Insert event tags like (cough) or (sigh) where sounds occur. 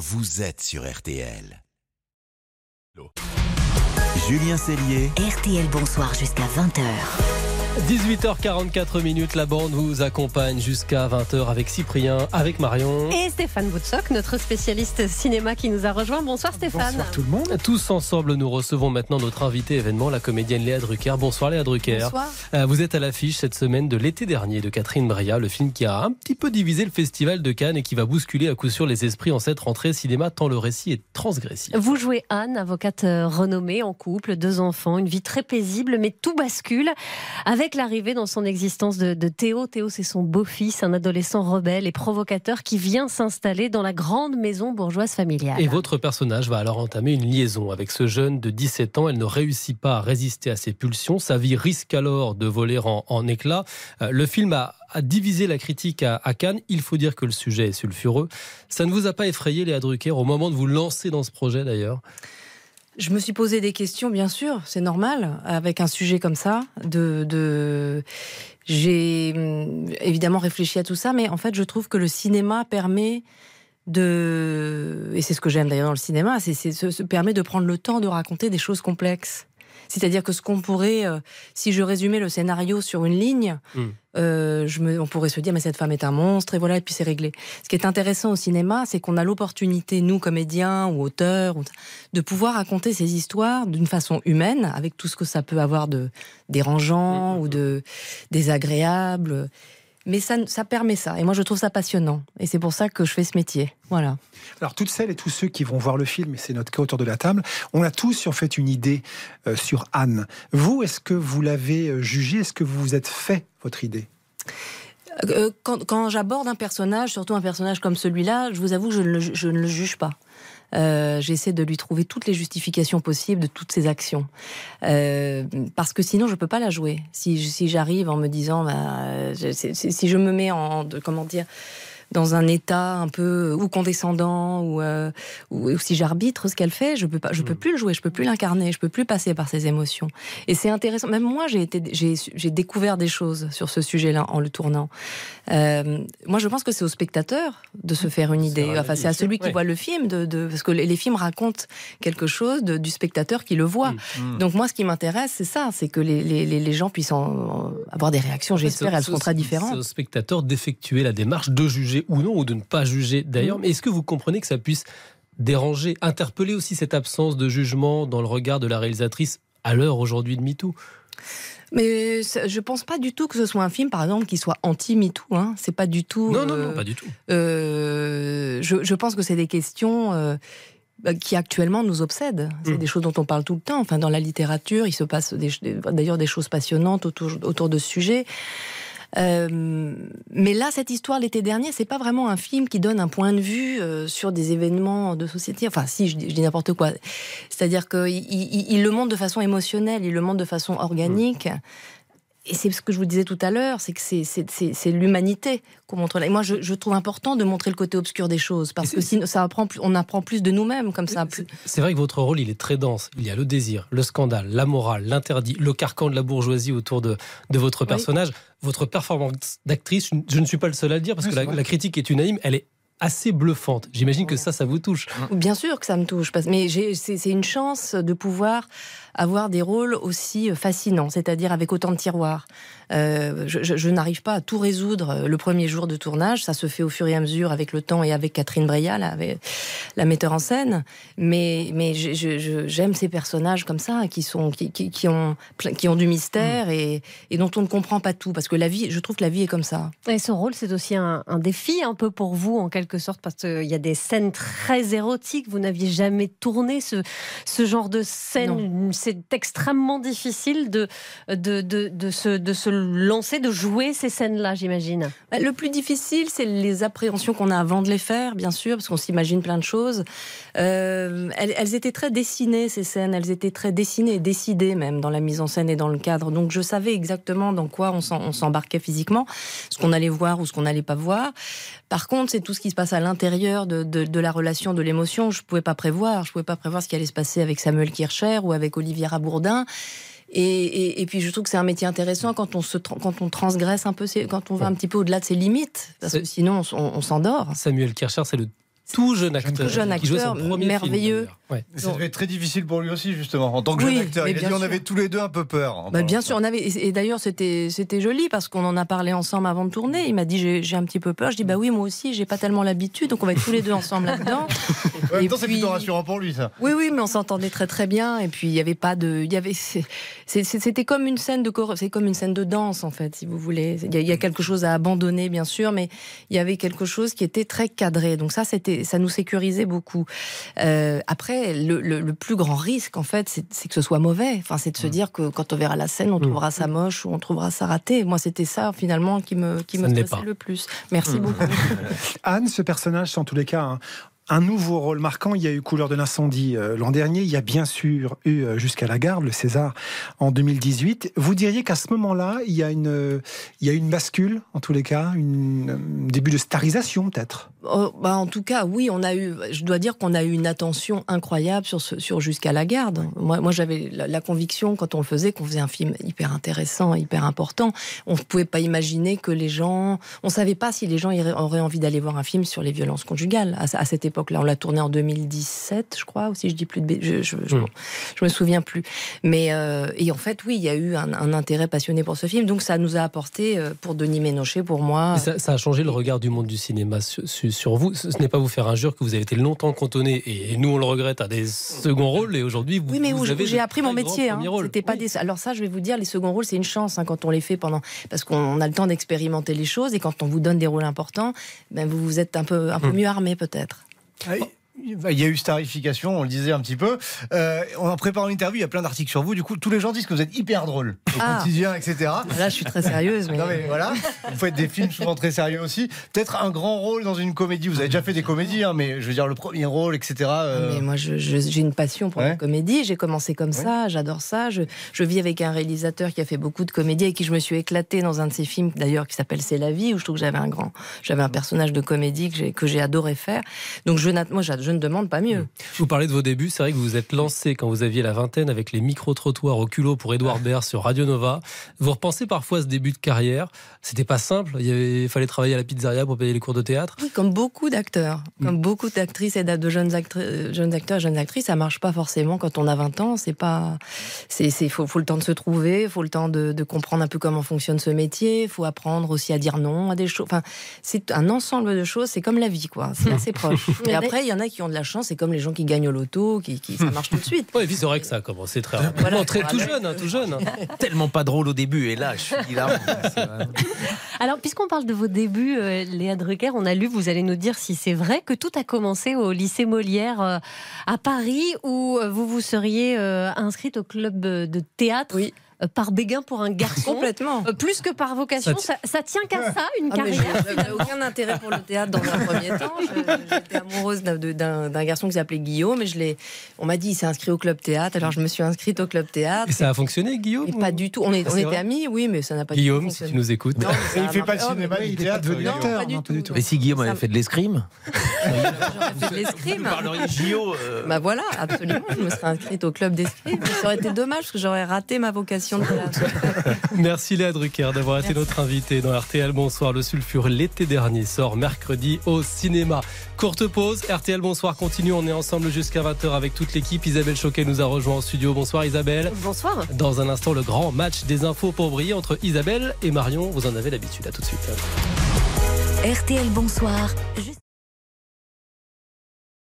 vous êtes sur RTL. Julien Cellier. RTL Bonsoir jusqu'à 20h. 18h44 minutes, la bande vous accompagne jusqu'à 20h avec Cyprien, avec Marion. Et Stéphane Boutsock, notre spécialiste cinéma qui nous a rejoint. Bonsoir Stéphane. Bonsoir tout le monde. Tous ensemble, nous recevons maintenant notre invité événement, la comédienne Léa Drucker. Bonsoir Léa Drucker. Bonsoir. Euh, Vous êtes à l'affiche cette semaine de l'été dernier de Catherine Bria, le film qui a un petit peu divisé le festival de Cannes et qui va bousculer à coup sûr les esprits en cette rentrée cinéma tant le récit est transgressif. Vous jouez Anne, avocate euh, renommée, en couple, deux enfants, une vie très paisible, mais tout bascule avec l'arrivée dans son existence de, Théo. Théo, c'est son beau-fils, un adolescent rebelle et provocateur qui vient s'installer dans la grande maison bourgeoise familiale. Et votre personnage va alors entamer une liaison avec ce jeune de 17 ans. Elle ne réussit pas à résister à ses pulsions. Sa vie risque alors de voler en, éclats. Euh, le film a, a divisé la critique à, à Cannes. Il faut dire que le sujet est sulfureux. Ça ne vous a pas effrayé, Léa Drucker, au moment de vous lancer dans ce projet d'ailleurs? Je me suis posé des questions, bien sûr, c'est normal, avec un sujet comme ça. De. J'ai hum, évidemment réfléchi à tout ça, mais en fait, je trouve que le cinéma permet de, et c'est ce que j'aime d'ailleurs dans le cinéma, c'est se permet de prendre le temps de raconter des choses complexes. C'est-à-dire que ce qu'on pourrait, euh, si je résumais le scénario sur une ligne, Mm. euh, je me, on pourrait se dire mais cette femme est un monstre et voilà et puis c'est réglé. Ce qui est intéressant au cinéma, c'est qu'on a l'opportunité, nous comédiens ou auteurs, de pouvoir raconter ces histoires d'une façon humaine, avec tout ce que ça peut avoir de dérangeant ou de désagréable. Mais ça, ça permet ça. Et moi, je trouve ça passionnant. Et c'est pour ça que je fais ce métier. Voilà. Alors, toutes celles et tous ceux qui vont voir le film, et c'est notre cas autour de la table, on a tous en fait une idée euh, sur Anne. Vous, est-ce que vous l'avez euh, jugé Est-ce que vous vous êtes fait votre idée? Euh, quand quand j'aborde un personnage, surtout un personnage comme celui-là, je vous avoue que je ne le, ju- je ne le juge pas. Euh, J'essaie de lui trouver toutes les justifications possibles de toutes ses actions. Euh, parce que sinon, je peux pas la jouer. Si, si j'arrive en me disant, bah, euh, si- si je me mets en, de- comment dire, dans un état un peu ou condescendant ou, euh, ou, ou si j'arbitre ce qu'elle fait, je peux pas, je peux plus le jouer, je peux plus l'incarner, je peux plus passer par ses émotions. Et c'est intéressant. Même moi, j'ai été, j'ai, découvert des choses sur ce sujet-là en le tournant. Euh, moi, je pense que c'est au spectateur de se faire une idée. Enfin, c'est à celui qui ouais. voit le film, de, de- parce que les, films racontent quelque chose de- du spectateur qui le voit. Mm. Donc moi, ce qui m'intéresse, c'est ça, c'est que les, les- les- gens puissent en- en avoir des réactions. J'espère, elles seront très différentes. C'est au spectateur d'effectuer la démarche de juger ou non, ou de ne pas juger d'ailleurs. Mm. Mais est-ce que vous comprenez que ça puisse déranger, interpeller aussi cette absence de jugement dans le regard de la réalisatrice à l'heure aujourd'hui de MeToo? Mais je pense pas du tout que ce soit un film, par exemple, qui soit anti-MeToo. Hein. C'est pas du tout. Non, non, euh, non, pas du tout. euh, je, je pense que c'est des questions euh, bah, qui actuellement nous obsèdent. C'est Mm. des choses dont on parle tout le temps. Enfin, dans la littérature, il se passe des- d'ailleurs des choses passionnantes autour, autour de ce sujet. Euh, mais là, cette histoire l'été dernier, c'est pas vraiment un film qui donne un point de vue euh, sur des événements de société. Enfin, si, je, dis- n'importe quoi. C'est-à-dire qu'il il, il le montre de façon émotionnelle, il le montre de façon organique. Et c'est ce que je vous disais tout à l'heure, c'est que c'est- l'humanité qu'on montre là. Et moi, je, je trouve important de montrer le côté obscur des choses, parce que sinon, ça apprend, plus- on apprend plus de nous-mêmes comme ça. C'est- C'est vrai que votre rôle, il est très dense. Il y a le désir, le scandale, la morale, l'interdit, le carcan de la bourgeoisie autour de, de votre Oui. personnage. Votre performance d'actrice, je ne suis pas le seul à le dire, parce Oui, que la, la critique est unanime, elle est assez bluffante. J'imagine que ça, ça vous touche. Bien sûr que ça me touche, parce- mais j'ai- c'est une chance de pouvoir avoir des rôles aussi fascinants, c'est-à-dire avec autant de tiroirs. Euh, je je- je n'arrive pas à tout résoudre le premier jour de tournage, ça se fait au fur et à mesure avec le temps et avec Catherine Breillat, la, avec- la metteur en scène. Mais, mais j'aime ces personnages comme ça, qui, sont, qui, qui, qui ont, plein- qui ont du mystère et, et dont on ne comprend pas tout, parce que la vie, je trouve que la vie est comme ça. Et ce rôle, c'est aussi un, un défi un peu pour vous, en quelque sorte, parce qu'il y a des scènes très érotiques. Vous n'aviez jamais tourné ce, ce genre de scène. C'est extrêmement difficile de, de, de, de, se, de se lancer, de jouer ces scènes-là, j'imagine. Bah, Le plus difficile, c'est les appréhensions qu'on a avant de les faire, bien sûr, parce qu'on s'imagine plein de choses. Euh, elles, elles étaient très dessinées, ces scènes. Elles étaient très dessinées et décidées même dans la mise en scène et dans le cadre. Donc je savais exactement dans quoi on s'embarquait physiquement, ce qu'on allait voir ou ce qu'on n'allait pas voir. Par contre, c'est tout ce qui se passe à l'intérieur de, de- de la relation, de l'émotion. Je pouvais pas prévoir. Je pouvais pas prévoir ce qui allait se passer avec Samuel Kircher ou avec Olivier Rabourdin. Et, et- et puis je trouve que c'est un métier intéressant quand on se quand on transgresse un peu, quand on va un petit peu au-delà de ses limites, parce que sinon on- on s'endort. Samuel Kircher, c'est le tout jeune acteur, jeune qui jouait acteur, son premier merveilleux. Film, ouais. Ça devait être très difficile pour lui aussi, justement, en tant que Oui, jeune acteur. mais Il a bien dit on sûr. avait tous les deux un peu peur. en Bah, bien sûr, on avait et d'ailleurs c'était c'était joli parce qu'on en a parlé ensemble avant de tourner. Il m'a dit j'ai j'ai un petit peu peur. Je dis bah oui moi aussi j'ai pas tellement l'habitude donc on va être tous les deux ensemble là-dedans. (laughs) En même Et temps, c'est puis- plutôt rassurant pour lui, ça. Oui oui mais on s'entendait très très bien et puis il y avait pas de il y avait c'est- c'est- c'était comme une scène de c'est comme une scène de danse en fait si vous voulez. Il y, a, il y a quelque chose à abandonner bien sûr mais il y avait quelque chose qui était très cadré donc ça c'était ça nous sécurisait beaucoup. Euh, après le, le- le plus grand risque en fait c'est que ce soit mauvais. Enfin c'est de Mmh. se dire que quand on verra la scène on trouvera ça moche ou on trouvera ça raté. Moi c'était ça finalement qui me qui me stressait le plus. Merci beaucoup. (laughs) Anne, ce personnage, c'est en tous les cas un, un nouveau rôle marquant. Il y a eu Couleur de l'incendie euh, l'an dernier. Il y a bien sûr eu euh, Jusqu'à la garde, le César, en 2018. Vous diriez qu'à ce moment-là, il y a une, il y a une bascule, en tous les cas, un début de starisation peut-être? Oh, bah, en tout cas, oui, on a eu. Je dois dire qu'on a eu une attention incroyable sur, sur jusqu'à la garde. Moi, moi j'avais la, conviction quand on le faisait qu'on faisait un film hyper intéressant, hyper important. On ne pouvait pas imaginer que les gens. On savait pas si les gens auraient envie d'aller voir un film sur les violences conjugales à, cette époque-là. On l'a tourné en 2017, je crois, ou si je dis plus de. Je, je, je, Mm. je me souviens plus. Mais euh, et en fait, oui, il y a eu un, un intérêt passionné pour ce film. Donc ça nous a apporté euh, pour Denis Ménochet, pour moi. Ça, ça a changé le regard du monde du cinéma sur, sur- sur vous. Ce ce n'est pas vous faire injure que vous avez été longtemps cantonné, et nous on le regrette, à des seconds rôles, et aujourd'hui vous, Oui, mais vous où avez j'ai appris mon métier. hein. C'était pas Oui. des. Alors ça, je vais vous dire, les seconds rôles, c'est une chance hein, quand on les fait pendant, parce qu'on a le temps d'expérimenter les choses et quand on vous donne des rôles importants, ben vous vous êtes un peu un peu Hmm. mieux armé peut-être. Ah, Il y a eu starification, on le disait un petit peu. Euh, en préparant l'interview, il y a plein d'articles sur vous. Du coup, tous les gens disent que vous êtes hyper drôle au Ah. quotidien, etc. Là, je suis très sérieuse, mais. Non mais voilà, vous faites des films souvent très sérieux aussi. Peut-être un grand rôle dans une comédie. Vous avez déjà fait des comédies, hein, mais je veux dire le premier rôle, etc. euh, Ah, Mais moi, je- je- j'ai une passion pour Ouais. la comédie. J'ai commencé comme ça, j'adore ça. Je, je vis avec un réalisateur qui a fait beaucoup de comédies et qui je me suis éclatée dans un de ses films, d'ailleurs, qui s'appelle C'est la vie, où je trouve que j'avais un grand, j'avais un personnage de comédie que j'ai, que j'ai adoré faire. Donc, je, moi, je ne demande pas mieux. Vous parlez de vos débuts, c'est vrai que vous vous êtes lancé quand vous aviez la vingtaine avec les micro-trottoirs au culot pour Édouard Baird sur Radio Nova. Vous repensez parfois à ce début de carrière. C'était pas simple. Il, y avait- il fallait travailler à la pizzeria pour payer les cours de théâtre. Oui, comme beaucoup d'acteurs, comme beaucoup d'actrices et de jeunes, euh, jeunes acteurs jeunes actrices, ça marche pas forcément quand on a 20 ans. C'est pas, c'est, c'est, faut, faut le temps de se trouver, faut le temps de, de comprendre un peu comment fonctionne ce métier, faut apprendre aussi à dire non à des choses. Enfin, c'est un ensemble de choses. C'est comme la vie, quoi. C'est assez proche. (laughs) Et après, il y en a qui ont de la chance. C'est comme les gens qui gagnent au loto, qui, qui ça marche tout de suite. Puis c'est vrai que ça a commencé très rapidement, Voilà. très tout jeune, hein, tout jeune. hein. tellement pas drôle au début et là je suis là. (laughs) Alors, puisqu'on parle de vos débuts, euh, Léa Drucker, on a lu, vous allez nous dire si c'est vrai, que tout a commencé au lycée Molière euh, à Paris, où euh, vous vous seriez euh, inscrite au club de théâtre Oui. Euh, par béguin pour un garçon. Complètement. Euh, plus que par vocation, Ça ça, ça tient qu'à ça, une Ah, carrière. je- J'avais aucun intérêt pour le théâtre dans un premier temps. Je- J'étais amoureuse d'un- de- d'un d'un garçon qui s'appelait Guillaume et je l'ai. On m'a dit il s'est inscrit au club théâtre, alors je me suis inscrite au club théâtre. Et ça a fonctionné, Guillaume Et pas du tout. On, est, Ah, on était amis, oui, mais ça n'a pas Guillaume, du tout si tu fonctionné. nous écoutes. Non, il fait pas de cinéma il théâtre. devenu Guillaume. acteur, pas du non, pas du tout. tout. Mais si Guillaume avait fait de l'escrime, J'aurais fait de l'escrime. vous parleriez JO. euh, Bah voilà, absolument. Je me serais inscrite au club d'escrime. Ça aurait été dommage parce que j'aurais raté ma vocation de. Merci Léa Drucker d'avoir été notre invitée dans RTL Bonsoir. Le sulfure l'été dernier sort mercredi au cinéma. Courte pause, RTL Bonsoir continue. On est ensemble jusqu'à 20h avec toute l'équipe. Isabelle Choquet nous a rejoint en studio. Bonsoir Isabelle. Bonsoir. Dans un instant, le grand match des infos pour briller entre Isabelle et Marion. Vous en avez l'habitude. À tout de suite. RTL Bonsoir.